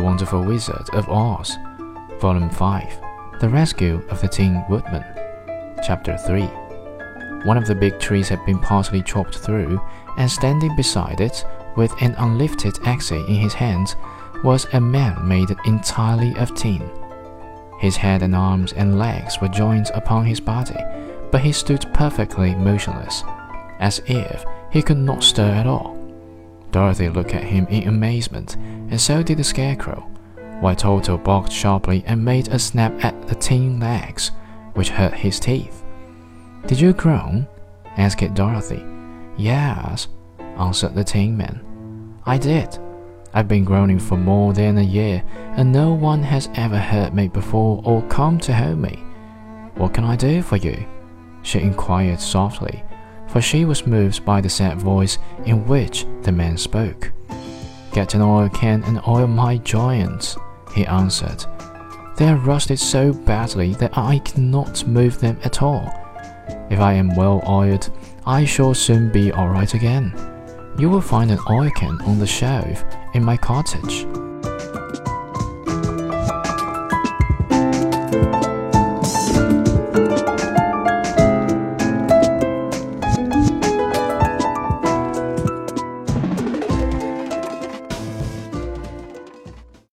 Wonderful Wizard of Oz, Volume 5 The Rescue of the Tin Woodman, Chapter 3. One of the big trees had been partly chopped through, and standing beside it, with an unlifted axe in his hands, was a man made entirely of tin. His head and arms and legs were joined upon his body, but he stood perfectly motionless, as if he could not stir at all. Dorothy looked at him in amazement, and so did the Scarecrow, while Toto barked sharply and made a snap at the tin legs, which hurt his teeth. Did you groan? asked Dorothy. Yes, answered the Tin Man. I did. I've been groaning for more than a year, and no one has ever hurt me before or come to help me. What can I do for you? she inquired softly, for she was moved by the sad voice in which the man spoke. Get an oil can and oil my joints, he answered. They are rusted so badly that I cannot move them at all. If I am well oiled, I shall soon be all right again. You will find an oil can on the shelf in my cottage.